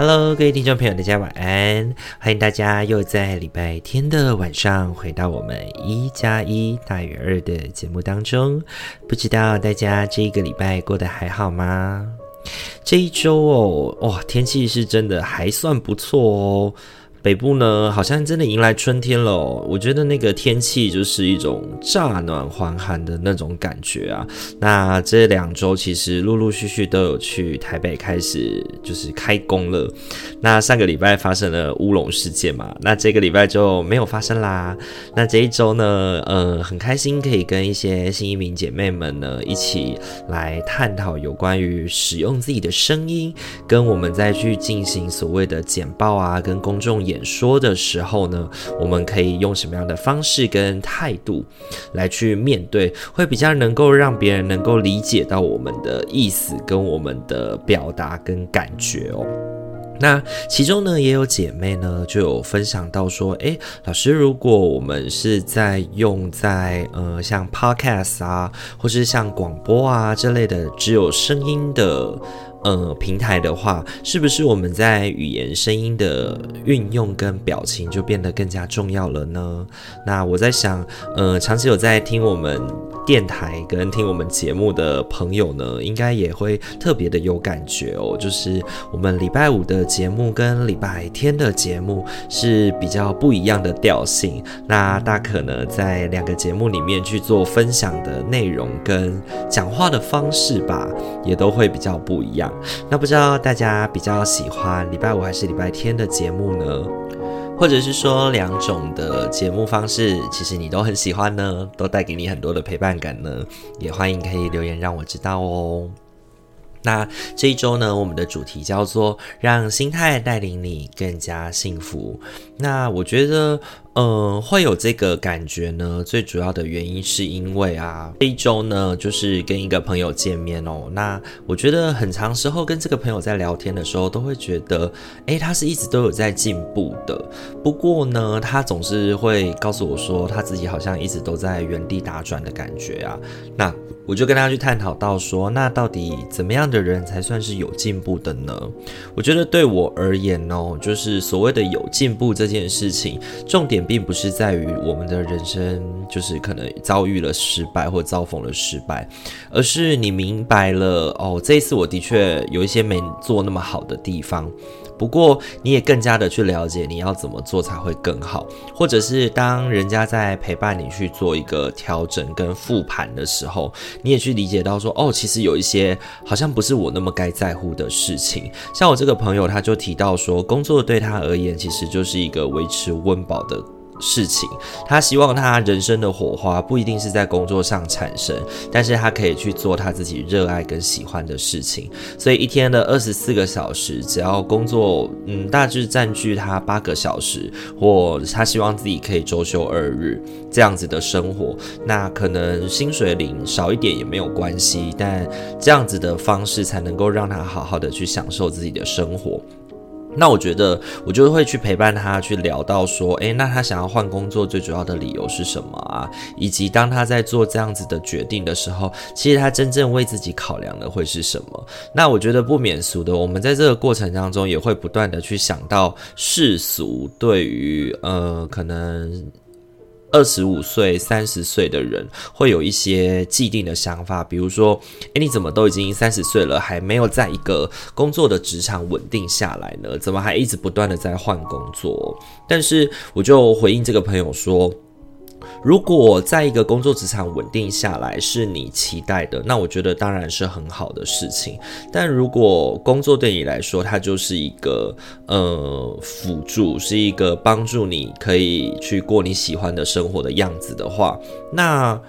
Hello，各位听众朋友，大家晚安！欢迎大家又在礼拜天的晚上回到我们一加一大于二的节目当中。不知道大家这个礼拜过得还好吗？这一周哦，哇，天气是真的还算不错哦。北部呢，好像真的迎来春天了。我觉得那个天气就是一种乍暖还寒的那种感觉啊。那这两周其实陆陆续续都有去台北开始就是开工了。那上个礼拜发生了乌龙事件嘛，那这个礼拜就没有发生啦。那这一周呢，呃，很开心可以跟一些新移民姐妹们呢一起来探讨有关于使用自己的声音，跟我们再去进行所谓的简报啊，跟公众演说的时候呢，我们可以用什么样的方式跟态度来去面对，会比较能够让别人能够理解到我们的意思跟我们的表达跟感觉哦。那其中呢，也有姐妹呢就有分享到说，诶，老师，如果我们是在用在呃像 Podcast 啊，或是像广播啊这类的只有声音的。呃，平台的话，是不是我们在语言、声音的运用跟表情就变得更加重要了呢？那我在想，呃，长期有在听我们电台跟听我们节目的朋友呢，应该也会特别的有感觉哦。就是我们礼拜五的节目跟礼拜天的节目是比较不一样的调性。那大可呢，在两个节目里面去做分享的内容跟讲话的方式吧，也都会比较不一样。那不知道大家比较喜欢礼拜五还是礼拜天的节目呢？或者是说两种的节目方式，其实你都很喜欢呢，都带给你很多的陪伴感呢？也欢迎可以留言让我知道哦。那这一周呢，我们的主题叫做“让心态带领你更加幸福”。那我觉得。嗯，会有这个感觉呢，最主要的原因是因为啊，这一周呢，就是跟一个朋友见面哦。那我觉得很长时候跟这个朋友在聊天的时候，都会觉得，诶，他是一直都有在进步的。不过呢，他总是会告诉我说，他自己好像一直都在原地打转的感觉啊。那我就跟他去探讨到说，那到底怎么样的人才算是有进步的呢？我觉得对我而言哦，就是所谓的有进步这件事情，重点。并不是在于我们的人生就是可能遭遇了失败或遭逢了失败，而是你明白了哦，这一次我的确有一些没做那么好的地方。不过，你也更加的去了解你要怎么做才会更好，或者是当人家在陪伴你去做一个调整跟复盘的时候，你也去理解到说，哦，其实有一些好像不是我那么该在乎的事情。像我这个朋友，他就提到说，工作对他而言，其实就是一个维持温饱的。事情，他希望他人生的火花不一定是在工作上产生，但是他可以去做他自己热爱跟喜欢的事情。所以一天的二十四个小时，只要工作，嗯，大致占据他八个小时，或他希望自己可以周休二日这样子的生活，那可能薪水领少一点也没有关系，但这样子的方式才能够让他好好的去享受自己的生活。那我觉得，我就会去陪伴他，去聊到说，诶，那他想要换工作最主要的理由是什么啊？以及当他在做这样子的决定的时候，其实他真正为自己考量的会是什么？那我觉得不免俗的，我们在这个过程当中也会不断的去想到世俗对于呃可能。二十五岁、三十岁的人会有一些既定的想法，比如说，诶，你怎么都已经三十岁了，还没有在一个工作的职场稳定下来呢？怎么还一直不断的在换工作？但是我就回应这个朋友说。如果在一个工作职场稳定下来是你期待的，那我觉得当然是很好的事情。但如果工作对你来说，它就是一个呃辅助，是一个帮助你可以去过你喜欢的生活的样子的话，那。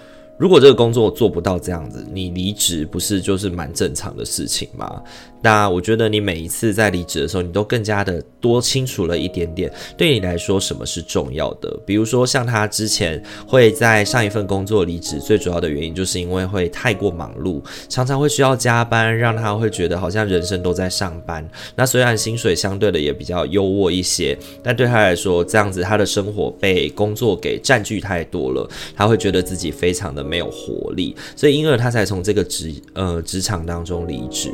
如果这个工作做不到这样子，你离职不是就是蛮正常的事情吗？那我觉得你每一次在离职的时候，你都更加的多清楚了一点点，对你来说什么是重要的。比如说像他之前会在上一份工作离职，最主要的原因就是因为会太过忙碌，常常会需要加班，让他会觉得好像人生都在上班。那虽然薪水相对的也比较优渥一些，但对他来说，这样子他的生活被工作给占据太多了，他会觉得自己非常的没有活力，所以因而他才从这个职呃职场当中离职。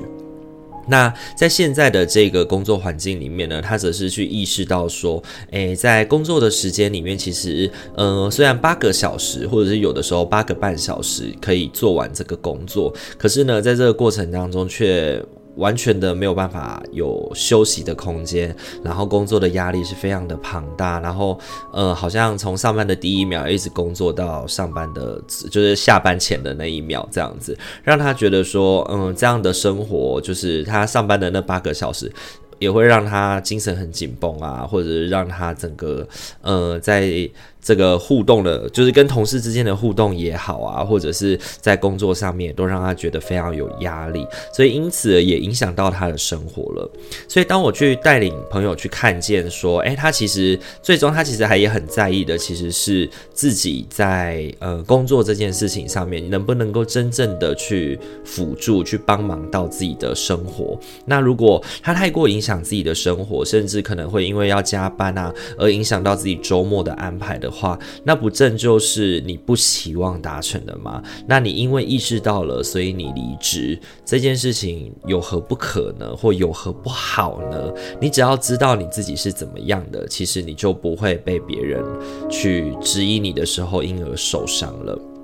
那在现在的这个工作环境里面呢，他则是去意识到说，诶，在工作的时间里面，其实呃虽然八个小时或者是有的时候八个半小时可以做完这个工作，可是呢，在这个过程当中却。完全的没有办法有休息的空间，然后工作的压力是非常的庞大，然后呃，好像从上班的第一秒一直工作到上班的，就是下班前的那一秒这样子，让他觉得说，嗯，这样的生活就是他上班的那八个小时。也会让他精神很紧绷啊，或者是让他整个呃，在这个互动的，就是跟同事之间的互动也好啊，或者是在工作上面都让他觉得非常有压力，所以因此也影响到他的生活了。所以当我去带领朋友去看见说，诶，他其实最终他其实还也很在意的，其实是自己在呃工作这件事情上面能不能够真正的去辅助、去帮忙到自己的生活。那如果他太过影响，自己的生活，甚至可能会因为要加班啊，而影响到自己周末的安排的话，那不正就是你不希望达成的吗？那你因为意识到了，所以你离职这件事情有何不可呢？或有何不好呢？你只要知道你自己是怎么样的，其实你就不会被别人去质疑你的时候，因而受伤了。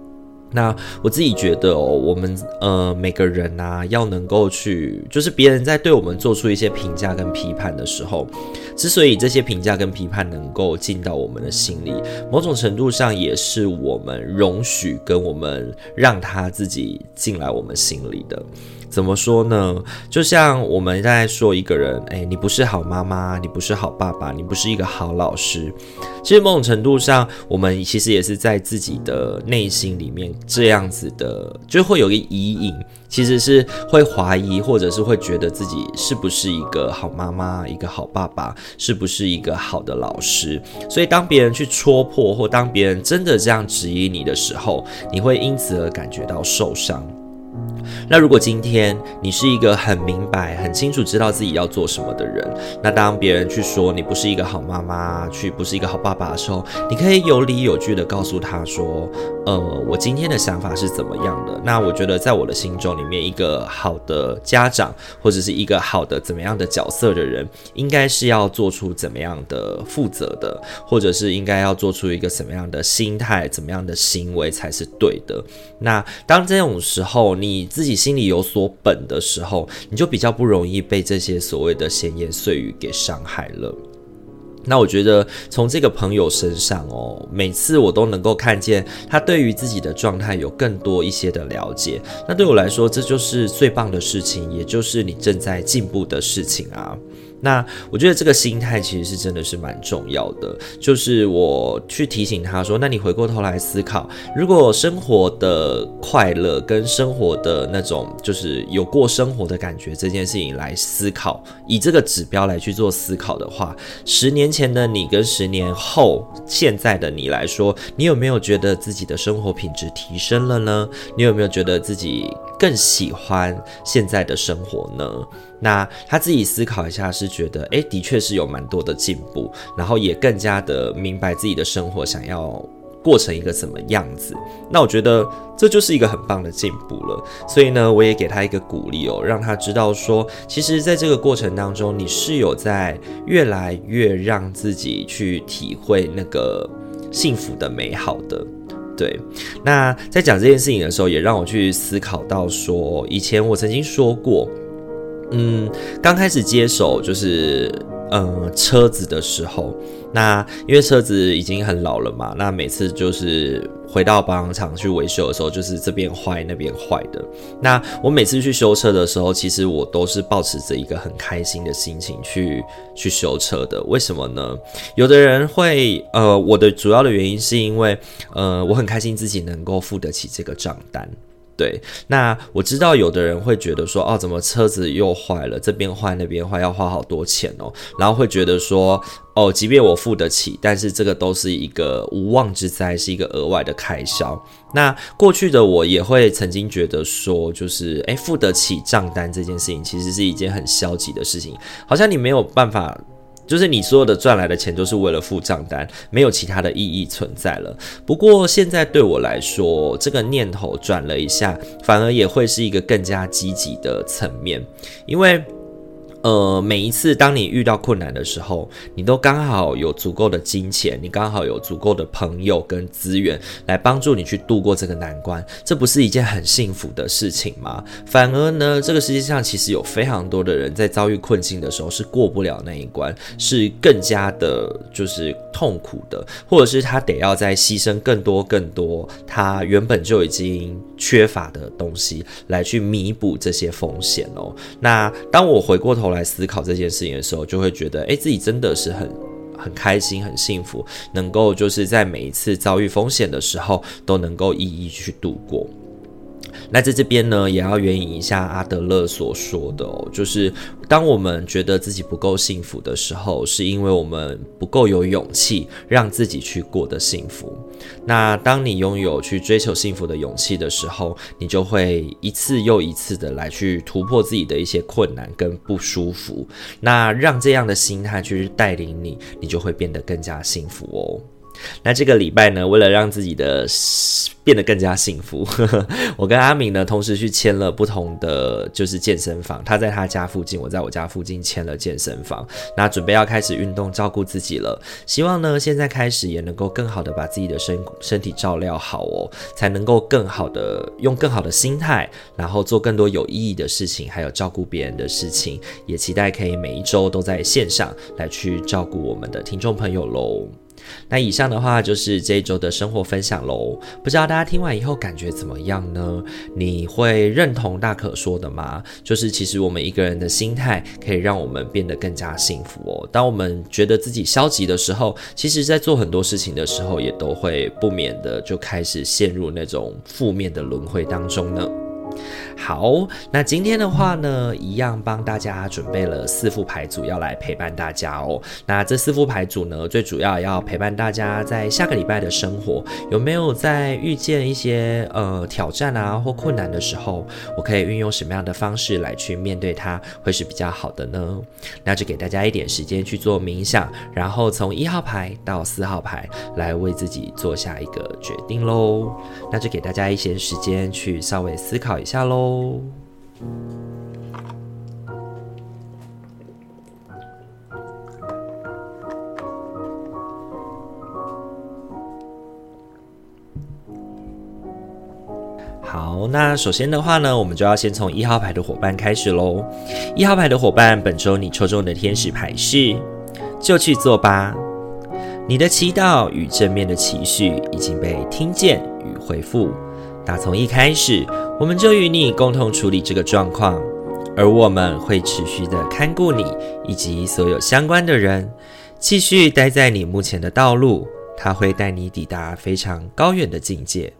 那我自己觉得哦，我们呃每个人呐，要能够去，就是别人在对我们做出一些评价跟批判的时候，之所以这些评价跟批判能够进到我们的心里，某种程度上也是我们容许跟我们让他自己进来我们心里的。怎么说呢？就像我们在说一个人，诶，你不是好妈妈，你不是好爸爸，你不是一个好老师。其实某种程度上，我们其实也是在自己的内心里面这样子的，就会有一个疑影，其实是会怀疑，或者是会觉得自己是不是一个好妈妈，一个好爸爸，是不是一个好的老师。所以当别人去戳破，或当别人真的这样质疑你的时候，你会因此而感觉到受伤。那如果今天你是一个很明白、很清楚知道自己要做什么的人，那当别人去说你不是一个好妈妈，去不是一个好爸爸的时候，你可以有理有据的告诉他说，呃，我今天的想法是怎么样的？那我觉得在我的心中里面，一个好的家长或者是一个好的怎么样的角色的人，应该是要做出怎么样的负责的，或者是应该要做出一个什么样的心态、怎么样的行为才是对的。那当这种时候，你自己心里有所本的时候，你就比较不容易被这些所谓的闲言碎语给伤害了。那我觉得从这个朋友身上哦，每次我都能够看见他对于自己的状态有更多一些的了解。那对我来说，这就是最棒的事情，也就是你正在进步的事情啊。那我觉得这个心态其实是真的是蛮重要的，就是我去提醒他说，那你回过头来思考，如果生活的快乐跟生活的那种就是有过生活的感觉这件事情来思考，以这个指标来去做思考的话，十年前的你跟十年后现在的你来说，你有没有觉得自己的生活品质提升了呢？你有没有觉得自己更喜欢现在的生活呢？那他自己思考一下，是觉得，诶，的确是有蛮多的进步，然后也更加的明白自己的生活想要过成一个什么样子。那我觉得这就是一个很棒的进步了。所以呢，我也给他一个鼓励哦，让他知道说，其实在这个过程当中，你是有在越来越让自己去体会那个幸福的美好的。对，那在讲这件事情的时候，也让我去思考到说，以前我曾经说过。嗯，刚开始接手就是呃车子的时候，那因为车子已经很老了嘛，那每次就是回到保养厂去维修的时候，就是这边坏那边坏的。那我每次去修车的时候，其实我都是保持着一个很开心的心情去去修车的。为什么呢？有的人会呃，我的主要的原因是因为呃，我很开心自己能够付得起这个账单。对，那我知道有的人会觉得说，哦，怎么车子又坏了，这边坏那边坏，要花好多钱哦，然后会觉得说，哦，即便我付得起，但是这个都是一个无妄之灾，是一个额外的开销。那过去的我也会曾经觉得说，就是，诶，付得起账单这件事情，其实是一件很消极的事情，好像你没有办法。就是你所有的赚来的钱都是为了付账单，没有其他的意义存在了。不过现在对我来说，这个念头转了一下，反而也会是一个更加积极的层面，因为。呃，每一次当你遇到困难的时候，你都刚好有足够的金钱，你刚好有足够的朋友跟资源来帮助你去度过这个难关，这不是一件很幸福的事情吗？反而呢，这个世界上其实有非常多的人在遭遇困境的时候是过不了那一关，是更加的，就是痛苦的，或者是他得要再牺牲更多更多他原本就已经缺乏的东西来去弥补这些风险哦。那当我回过头来思考这件事情的时候，就会觉得，哎，自己真的是很很开心、很幸福，能够就是在每一次遭遇风险的时候，都能够一一去度过。那在这边呢，也要援引一下阿德勒所说的哦，就是当我们觉得自己不够幸福的时候，是因为我们不够有勇气让自己去过得幸福。那当你拥有去追求幸福的勇气的时候，你就会一次又一次的来去突破自己的一些困难跟不舒服。那让这样的心态去带领你，你就会变得更加幸福哦。那这个礼拜呢，为了让自己的变得更加幸福，我跟阿明呢同时去签了不同的就是健身房。他在他家附近，我在我家附近签了健身房。那准备要开始运动，照顾自己了。希望呢现在开始也能够更好的把自己的身身体照料好哦，才能够更好的用更好的心态，然后做更多有意义的事情，还有照顾别人的事情。也期待可以每一周都在线上来去照顾我们的听众朋友喽。那以上的话就是这一周的生活分享喽，不知道大家听完以后感觉怎么样呢？你会认同大可说的吗？就是其实我们一个人的心态可以让我们变得更加幸福哦。当我们觉得自己消极的时候，其实在做很多事情的时候，也都会不免的就开始陷入那种负面的轮回当中呢。好，那今天的话呢，一样帮大家准备了四副牌组要来陪伴大家哦。那这四副牌组呢，最主要要陪伴大家在下个礼拜的生活，有没有在遇见一些呃挑战啊或困难的时候，我可以运用什么样的方式来去面对它，会是比较好的呢？那就给大家一点时间去做冥想，然后从一号牌到四号牌来为自己做下一个决定喽。那就给大家一些时间去稍微思考一下喽喽。好，那首先的话呢，我们就要先从一号牌的伙伴开始喽。一号牌的伙伴，本周你抽中的天使牌是，就去做吧。你的祈祷与正面的期许已经被听见与回复。打从一开始，我们就与你共同处理这个状况，而我们会持续的看顾你以及所有相关的人，继续待在你目前的道路，他会带你抵达非常高远的境界。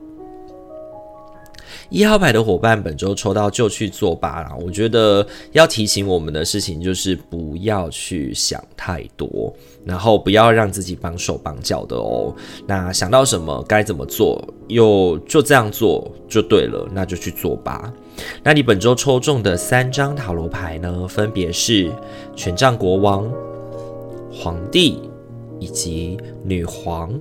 一号牌的伙伴，本周抽到就去做吧啦。我觉得要提醒我们的事情就是不要去想太多，然后不要让自己绑手绑脚的哦。那想到什么该怎么做，又就这样做就对了，那就去做吧。那你本周抽中的三张塔罗牌呢，分别是权杖国王、皇帝以及女皇。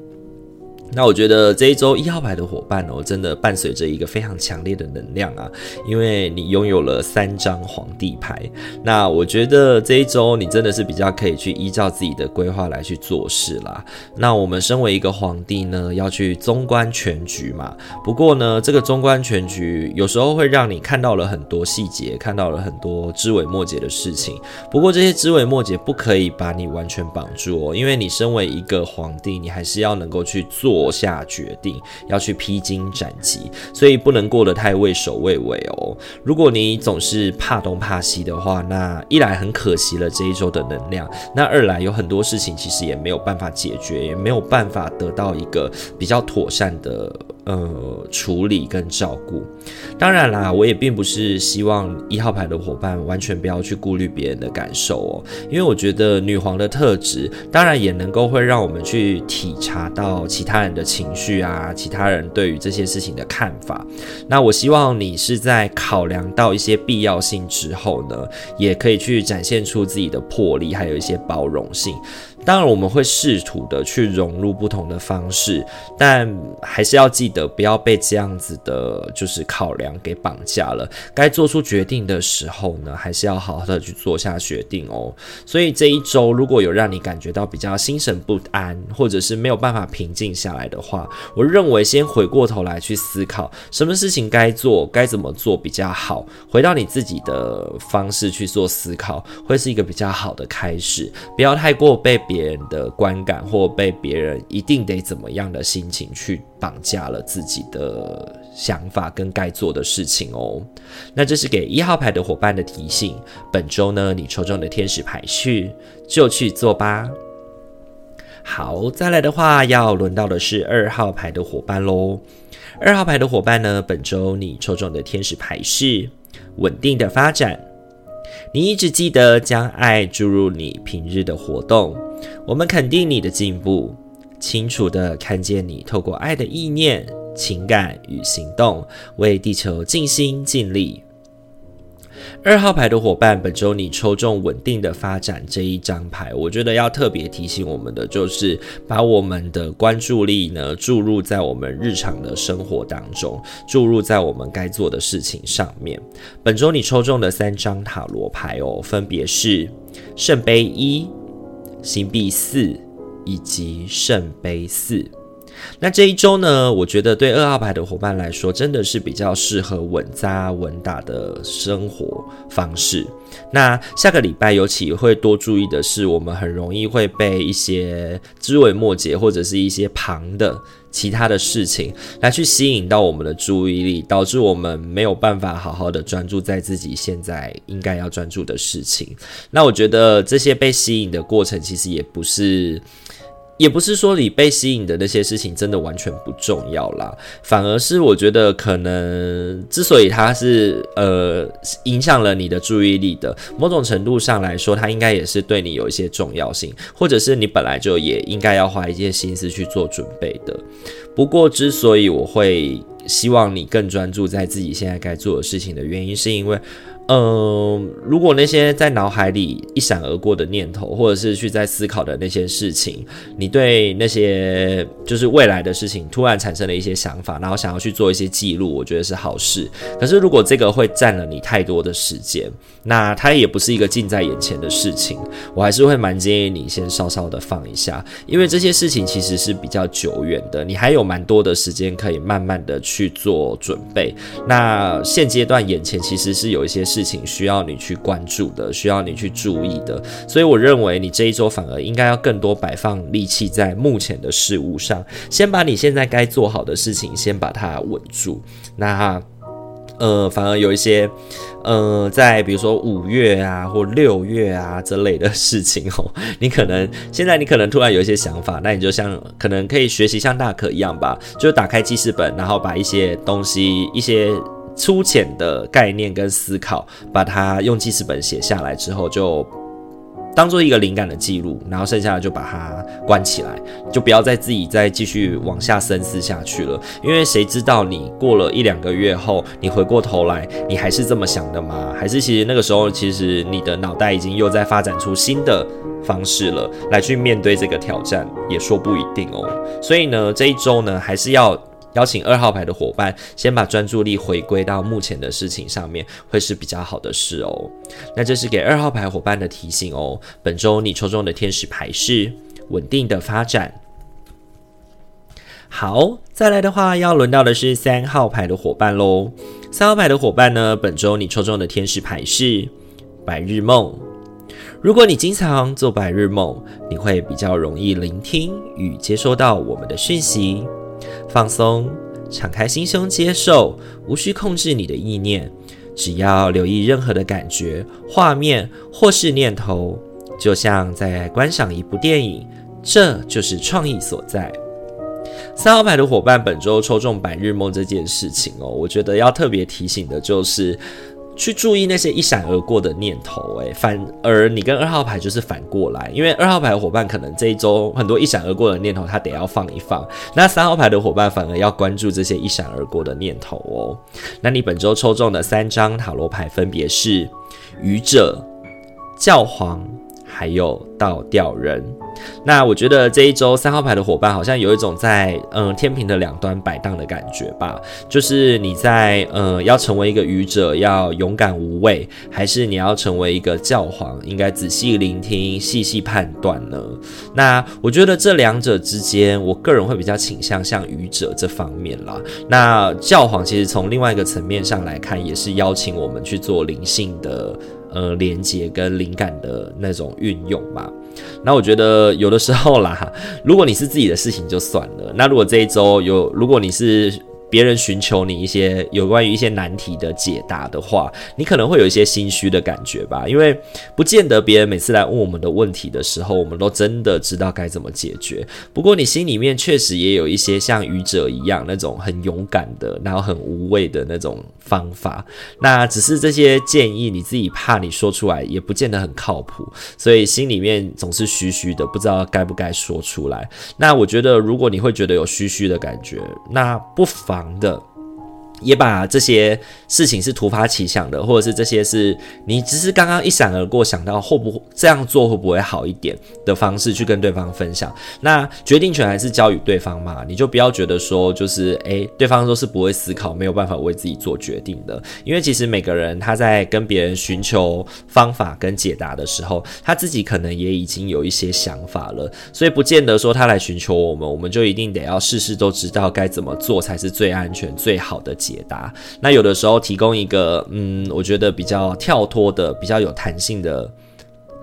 那我觉得这一周一号牌的伙伴哦，真的伴随着一个非常强烈的能量啊，因为你拥有了三张皇帝牌。那我觉得这一周你真的是比较可以去依照自己的规划来去做事啦。那我们身为一个皇帝呢，要去纵观全局嘛。不过呢，这个纵观全局有时候会让你看到了很多细节，看到了很多枝微末节的事情。不过这些枝微末节不可以把你完全绑住哦，因为你身为一个皇帝，你还是要能够去做。做下决定，要去披荆斩棘，所以不能过得太畏首畏尾哦。如果你总是怕东怕西的话，那一来很可惜了这一周的能量，那二来有很多事情其实也没有办法解决，也没有办法得到一个比较妥善的。呃，处理跟照顾，当然啦，我也并不是希望一号牌的伙伴完全不要去顾虑别人的感受哦，因为我觉得女皇的特质，当然也能够会让我们去体察到其他人的情绪啊，其他人对于这些事情的看法。那我希望你是在考量到一些必要性之后呢，也可以去展现出自己的魄力，还有一些包容性。当然，我们会试图的去融入不同的方式，但还是要记得不要被这样子的，就是考量给绑架了。该做出决定的时候呢，还是要好好的去做下决定哦。所以这一周如果有让你感觉到比较心神不安，或者是没有办法平静下来的话，我认为先回过头来去思考，什么事情该做，该怎么做比较好，回到你自己的方式去做思考，会是一个比较好的开始。不要太过被。别人的观感，或被别人一定得怎么样的心情去绑架了自己的想法跟该做的事情哦。那这是给一号牌的伙伴的提醒。本周呢，你抽中的天使牌是就去做吧。好，再来的话要轮到的是二号牌的伙伴喽。二号牌的伙伴呢，本周你抽中的天使牌是稳定的发展。你一直记得将爱注入你平日的活动，我们肯定你的进步，清楚地看见你透过爱的意念、情感与行动，为地球尽心尽力。二号牌的伙伴，本周你抽中稳定的发展这一张牌，我觉得要特别提醒我们的，就是把我们的关注力呢注入在我们日常的生活当中，注入在我们该做的事情上面。本周你抽中的三张塔罗牌哦，分别是圣杯一、星币四以及圣杯四。那这一周呢，我觉得对二号牌的伙伴来说，真的是比较适合稳扎稳打的生活方式。那下个礼拜尤其会多注意的是，我们很容易会被一些枝微末节或者是一些旁的其他的事情来去吸引到我们的注意力，导致我们没有办法好好的专注在自己现在应该要专注的事情。那我觉得这些被吸引的过程，其实也不是。也不是说你被吸引的那些事情真的完全不重要啦，反而是我觉得可能之所以它是呃影响了你的注意力的，某种程度上来说，它应该也是对你有一些重要性，或者是你本来就也应该要花一些心思去做准备的。不过之所以我会希望你更专注在自己现在该做的事情的原因，是因为。嗯，如果那些在脑海里一闪而过的念头，或者是去在思考的那些事情，你对那些就是未来的事情突然产生了一些想法，然后想要去做一些记录，我觉得是好事。可是如果这个会占了你太多的时间，那它也不是一个近在眼前的事情，我还是会蛮建议你先稍稍的放一下，因为这些事情其实是比较久远的，你还有蛮多的时间可以慢慢的去做准备。那现阶段眼前其实是有一些。事情需要你去关注的，需要你去注意的，所以我认为你这一周反而应该要更多摆放力气在目前的事物上，先把你现在该做好的事情先把它稳住。那呃，反而有一些呃，在比如说五月啊或六月啊这类的事情 哦，你可能现在你可能突然有一些想法，那你就像可能可以学习像大可一样吧，就打开记事本，然后把一些东西一些。粗浅的概念跟思考，把它用记事本写下来之后，就当做一个灵感的记录，然后剩下的就把它关起来，就不要再自己再继续往下深思下去了。因为谁知道你过了一两个月后，你回过头来，你还是这么想的吗？还是其实那个时候，其实你的脑袋已经又在发展出新的方式了，来去面对这个挑战，也说不一定哦。所以呢，这一周呢，还是要。邀请二号牌的伙伴先把专注力回归到目前的事情上面，会是比较好的事哦。那这是给二号牌伙伴的提醒哦。本周你抽中的天使牌是稳定的发展。好，再来的话要轮到的是三号牌的伙伴喽。三号牌的伙伴呢，本周你抽中的天使牌是白日梦。如果你经常做白日梦，你会比较容易聆听与接收到我们的讯息。放松，敞开心胸接受，无需控制你的意念，只要留意任何的感觉、画面或是念头，就像在观赏一部电影，这就是创意所在。三号牌的伙伴本周抽中白日梦这件事情哦，我觉得要特别提醒的就是。去注意那些一闪而过的念头，诶，反而你跟二号牌就是反过来，因为二号牌的伙伴可能这一周很多一闪而过的念头，他得要放一放，那三号牌的伙伴反而要关注这些一闪而过的念头哦。那你本周抽中的三张塔罗牌分别是愚者、教皇，还有倒吊人。那我觉得这一周三号牌的伙伴好像有一种在嗯天平的两端摆荡的感觉吧，就是你在嗯要成为一个愚者，要勇敢无畏，还是你要成为一个教皇，应该仔细聆听、细细判断呢？那我觉得这两者之间，我个人会比较倾向像愚者这方面啦。那教皇其实从另外一个层面上来看，也是邀请我们去做灵性的。呃，连接跟灵感的那种运用吧。那我觉得有的时候啦，如果你是自己的事情就算了。那如果这一周有，如果你是。别人寻求你一些有关于一些难题的解答的话，你可能会有一些心虚的感觉吧，因为不见得别人每次来问我们的问题的时候，我们都真的知道该怎么解决。不过你心里面确实也有一些像愚者一样那种很勇敢的，然后很无畏的那种方法。那只是这些建议你自己怕你说出来也不见得很靠谱，所以心里面总是虚虚的，不知道该不该说出来。那我觉得如果你会觉得有虚虚的感觉，那不妨。的。也把这些事情是突发奇想的，或者是这些是你只是刚刚一闪而过想到会不会这样做会不会好一点的方式去跟对方分享。那决定权还是交予对方嘛，你就不要觉得说就是诶，对方都是不会思考，没有办法为自己做决定的。因为其实每个人他在跟别人寻求方法跟解答的时候，他自己可能也已经有一些想法了，所以不见得说他来寻求我们，我们就一定得要事事都知道该怎么做才是最安全最好的解。解答，那有的时候提供一个，嗯，我觉得比较跳脱的、比较有弹性的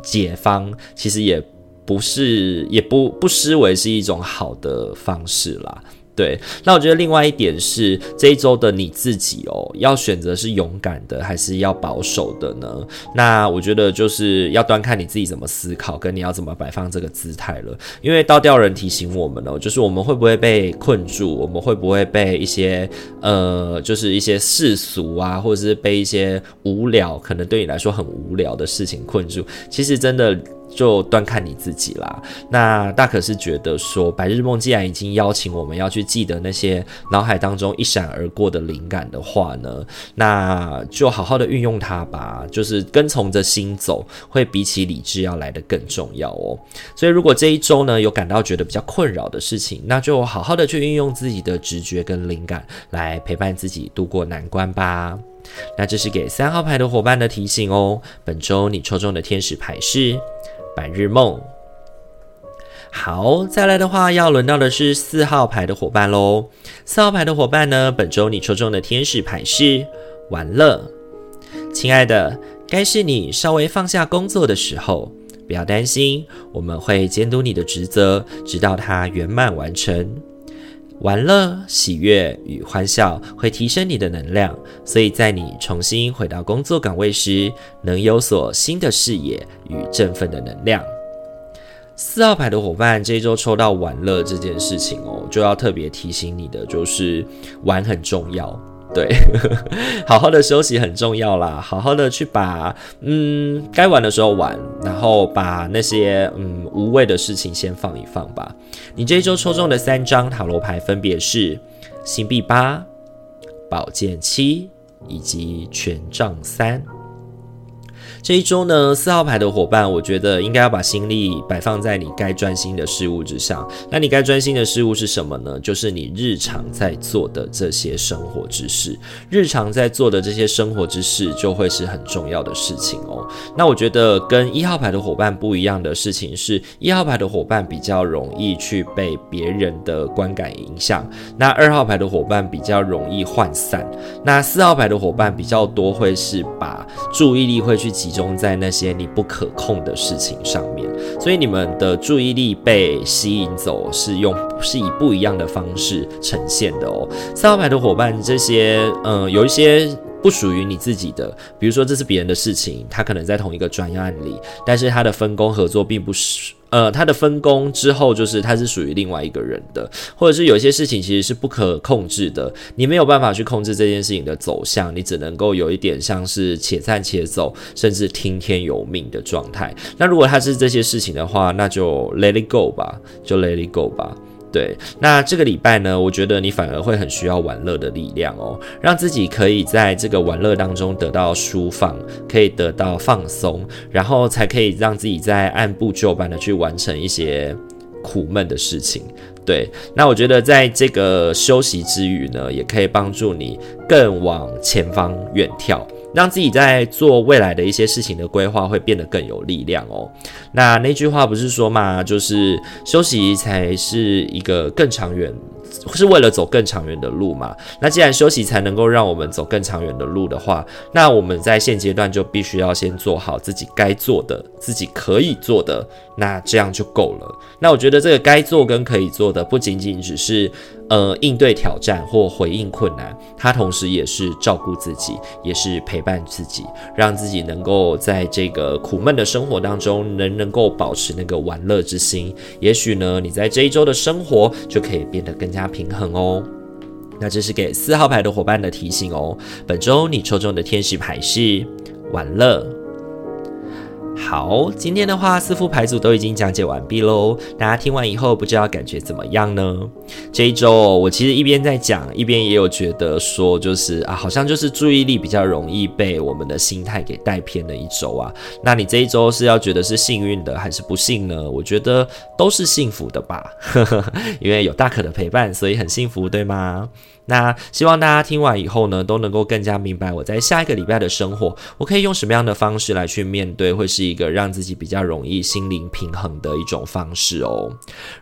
解方，其实也不是，也不不失为是一种好的方式啦。对，那我觉得另外一点是这一周的你自己哦，要选择是勇敢的还是要保守的呢？那我觉得就是要端看你自己怎么思考，跟你要怎么摆放这个姿态了。因为倒吊人提醒我们哦，就是我们会不会被困住，我们会不会被一些呃，就是一些世俗啊，或者是被一些无聊，可能对你来说很无聊的事情困住。其实真的。就端看你自己啦。那大可是觉得说，白日梦既然已经邀请我们要去记得那些脑海当中一闪而过的灵感的话呢，那就好好的运用它吧。就是跟从着心走，会比起理智要来得更重要哦。所以如果这一周呢，有感到觉得比较困扰的事情，那就好好的去运用自己的直觉跟灵感来陪伴自己度过难关吧。那这是给三号牌的伙伴的提醒哦。本周你抽中的天使牌是。白日梦，好，再来的话要轮到的是四号牌的伙伴喽。四号牌的伙伴呢，本周你抽中的天使牌是玩乐。亲爱的，该是你稍微放下工作的时候，不要担心，我们会监督你的职责，直到它圆满完成。玩乐、喜悦与欢笑会提升你的能量，所以在你重新回到工作岗位时，能有所新的视野与振奋的能量。四号牌的伙伴，这一周抽到玩乐这件事情哦，就要特别提醒你的，就是玩很重要。对，好好的休息很重要啦，好好的去把嗯该玩的时候玩，然后把那些嗯无谓的事情先放一放吧。你这一周抽中的三张塔罗牌分别是星币八、宝剑七以及权杖三。这一周呢，四号牌的伙伴，我觉得应该要把心力摆放在你该专心的事物之上。那你该专心的事物是什么呢？就是你日常在做的这些生活之事。日常在做的这些生活之事，就会是很重要的事情哦。那我觉得跟一号牌的伙伴不一样的事情是，一号牌的伙伴比较容易去被别人的观感影响，那二号牌的伙伴比较容易涣散，那四号牌的伙伴比较多会是把注意力会去集。集中在那些你不可控的事情上面，所以你们的注意力被吸引走，是用是以不一样的方式呈现的哦。四号牌的伙伴，这些嗯、有一些不属于你自己的，比如说这是别人的事情，他可能在同一个专案里，但是他的分工合作并不是。呃，他的分工之后就是他是属于另外一个人的，或者是有些事情其实是不可控制的，你没有办法去控制这件事情的走向，你只能够有一点像是且战且走，甚至听天由命的状态。那如果他是这些事情的话，那就 let it go 吧，就 let it go 吧。对，那这个礼拜呢，我觉得你反而会很需要玩乐的力量哦，让自己可以在这个玩乐当中得到舒放，可以得到放松，然后才可以让自己在按部就班的去完成一些苦闷的事情。对，那我觉得在这个休息之余呢，也可以帮助你更往前方远眺。让自己在做未来的一些事情的规划会变得更有力量哦。那那句话不是说嘛，就是休息才是一个更长远。是为了走更长远的路嘛？那既然休息才能够让我们走更长远的路的话，那我们在现阶段就必须要先做好自己该做的、自己可以做的，那这样就够了。那我觉得这个该做跟可以做的，不仅仅只是呃应对挑战或回应困难，它同时也是照顾自己，也是陪伴自己，让自己能够在这个苦闷的生活当中，能能够保持那个玩乐之心。也许呢，你在这一周的生活就可以变得更加平衡哦，那这是给四号牌的伙伴的提醒哦。本周你抽中的天使牌是玩乐。好，今天的话，四副牌组都已经讲解完毕喽。大家听完以后，不知道感觉怎么样呢？这一周，我其实一边在讲，一边也有觉得说，就是啊，好像就是注意力比较容易被我们的心态给带偏的一周啊。那你这一周是要觉得是幸运的，还是不幸呢？我觉得都是幸福的吧，因为有大可的陪伴，所以很幸福，对吗？那希望大家听完以后呢，都能够更加明白我在下一个礼拜的生活，我可以用什么样的方式来去面对，会是一个让自己比较容易心灵平衡的一种方式哦。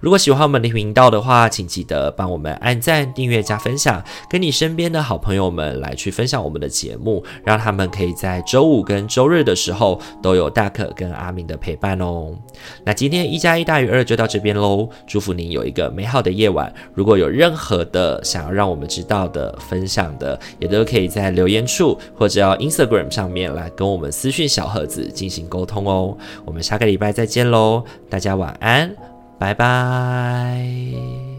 如果喜欢我们的频道的话，请记得帮我们按赞、订阅、加分享，跟你身边的好朋友们来去分享我们的节目，让他们可以在周五跟周日的时候都有大可跟阿明的陪伴哦。那今天一加一大于二就到这边喽，祝福您有一个美好的夜晚。如果有任何的想要让我们知道的、分享的，也都可以在留言处或者要 Instagram 上面来跟我们私讯小盒子进行沟通哦。我们下个礼拜再见喽，大家晚安，拜拜。